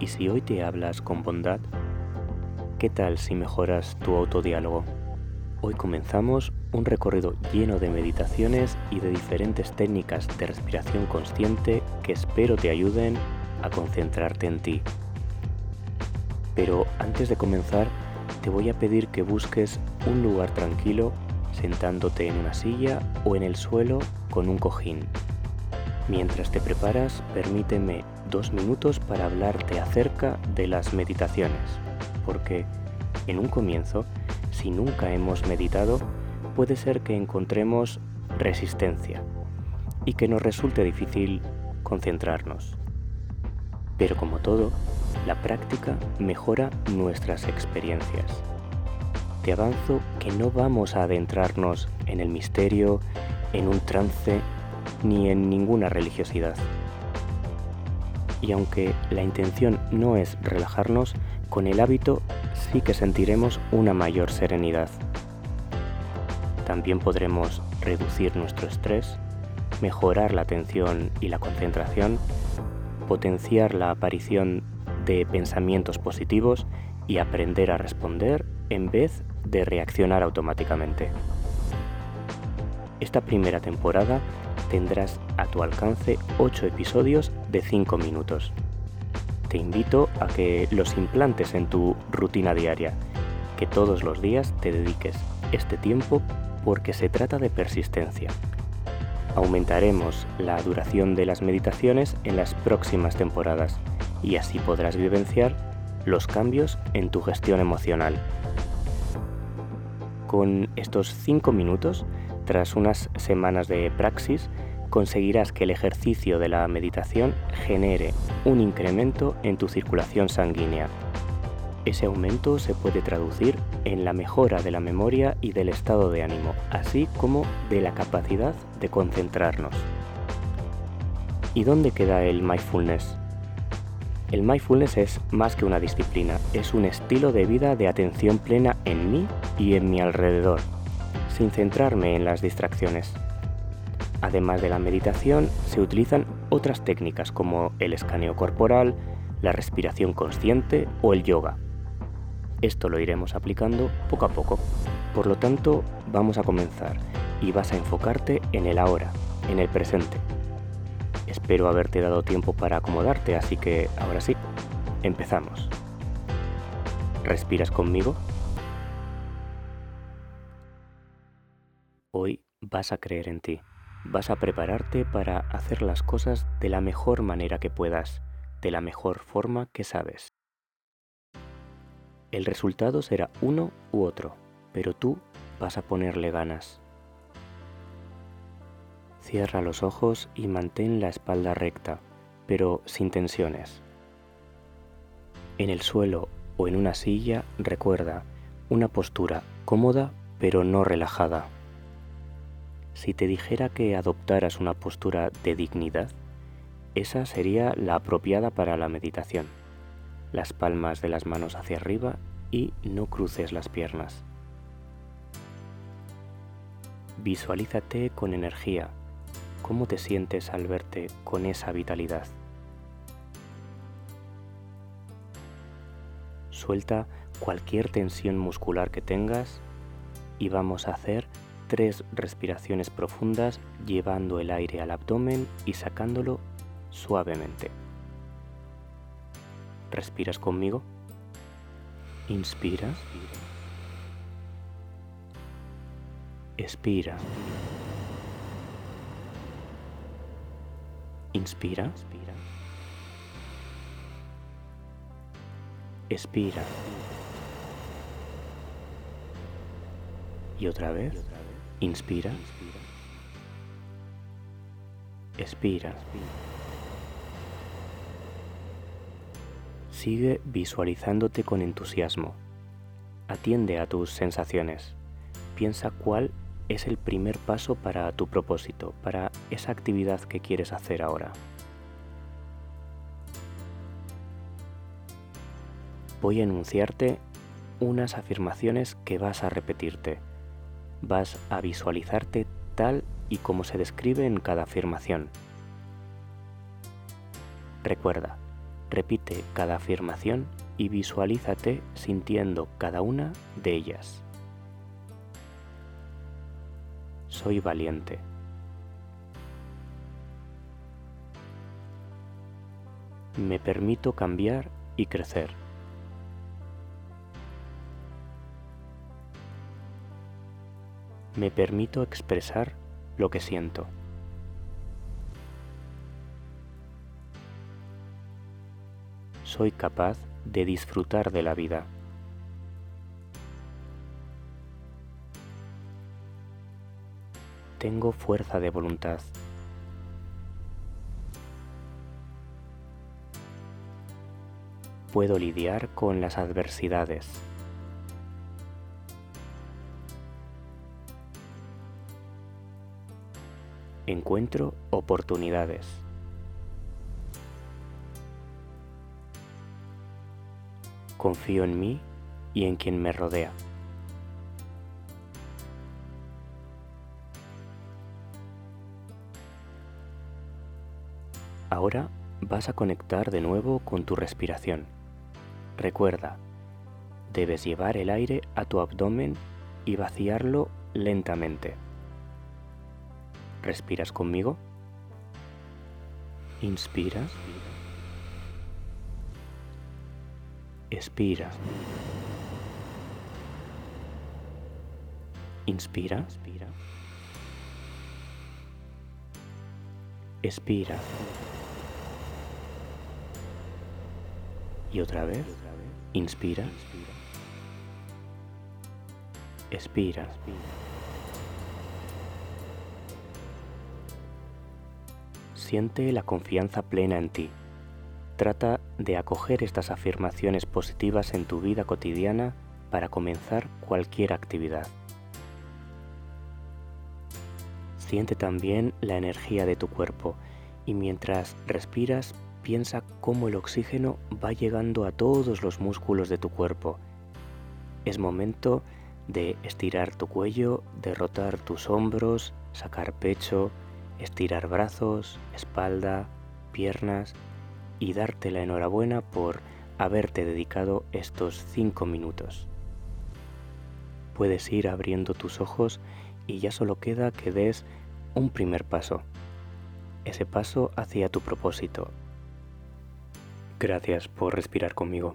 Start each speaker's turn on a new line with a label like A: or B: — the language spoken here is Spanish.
A: ¿Y si hoy te hablas con bondad? ¿Qué tal si mejoras tu autodiálogo? Hoy comenzamos un recorrido lleno de meditaciones y de diferentes técnicas de respiración consciente que espero te ayuden a concentrarte en ti. Pero antes de comenzar, te voy a pedir que busques un lugar tranquilo sentándote en una silla o en el suelo con un cojín. Mientras te preparas, permíteme dos minutos para hablarte acerca de las meditaciones, porque en un comienzo, si nunca hemos meditado, puede ser que encontremos resistencia y que nos resulte difícil concentrarnos. Pero como todo, la práctica mejora nuestras experiencias. Te avanzo que no vamos a adentrarnos en el misterio, en un trance, ni en ninguna religiosidad. Y aunque la intención no es relajarnos, con el hábito sí que sentiremos una mayor serenidad. También podremos reducir nuestro estrés, mejorar la atención y la concentración, potenciar la aparición de pensamientos positivos y aprender a responder en vez de reaccionar automáticamente. Esta primera temporada tendrás a tu alcance 8 episodios de 5 minutos. Te invito a que los implantes en tu rutina diaria, que todos los días te dediques este tiempo porque se trata de persistencia. Aumentaremos la duración de las meditaciones en las próximas temporadas y así podrás vivenciar los cambios en tu gestión emocional. Con estos 5 minutos, tras unas semanas de praxis, conseguirás que el ejercicio de la meditación genere un incremento en tu circulación sanguínea. Ese aumento se puede traducir en la mejora de la memoria y del estado de ánimo, así como de la capacidad de concentrarnos. ¿Y dónde queda el mindfulness? El mindfulness es más que una disciplina, es un estilo de vida de atención plena en mí y en mi alrededor, sin centrarme en las distracciones. Además de la meditación, se utilizan otras técnicas como el escaneo corporal, la respiración consciente o el yoga. Esto lo iremos aplicando poco a poco. Por lo tanto, vamos a comenzar y vas a enfocarte en el ahora, en el presente, Espero haberte dado tiempo para acomodarte, así que ahora sí, empezamos. ¿Respiras conmigo? Vas a creer en ti. Vas a prepararte para hacer las cosas de la mejor manera que puedas, de la mejor forma que sabes. El resultado será uno u otro, pero tú vas a ponerle ganas. Cierra los ojos y mantén la espalda recta, pero sin tensiones. En el suelo o en una silla recuerda una postura cómoda pero no relajada. Si te dijera que adoptaras una postura de dignidad, esa sería la apropiada para la meditación. Las palmas de las manos hacia arriba y no cruces las piernas. Visualízate con energía ¿Cómo te sientes al verte con esa vitalidad? Suelta cualquier tensión muscular que tengas y vamos a hacer tres respiraciones profundas llevando el aire al abdomen y sacándolo suavemente. ¿Respiras conmigo? Inspira. Expira. Inspira. Expira. Y otra vez. Inspira. Expira. Sigue visualizándote con entusiasmo. Atiende a tus sensaciones. Piensa cuál es el primer paso para tu propósito, para esa actividad que quieres hacer ahora. Voy a enunciarte unas afirmaciones que vas a repetirte. Vas a visualizarte tal y como se describe en cada afirmación. Recuerda, Repite cada afirmación y visualízate sintiendo cada una de ellas. Soy valiente. Me permito cambiar y crecer. Me permito expresar lo que siento. Soy capaz de disfrutar de la vida. Tengo fuerza de voluntad. Puedo lidiar con las adversidades. Encuentro oportunidades. Confío en mí y en quien me rodea. Ahora vas a conectar de nuevo con tu respiración. Recuerda, debes llevar el aire a tu abdomen y vaciarlo lentamente. ¿Respiras conmigo? Inspira. Expira. Inspira. Expira. Y otra vez. Inspira. Expira. Siente la confianza plena en ti. Trata de acoger estas afirmaciones positivas en tu vida cotidiana para comenzar cualquier actividad. Siente también la energía de tu cuerpo y mientras respiras piensa cómo el oxígeno va llegando a todos los músculos de tu cuerpo. Es momento de estirar tu cuello, de rotar tus hombros, sacar pecho, estirar brazos, espalda, piernas y darte la enhorabuena por haberte dedicado estos cinco minutos. Puedes ir abriendo tus ojos y ya solo queda que des un primer paso, ese paso hacia tu propósito. Gracias por respirar conmigo.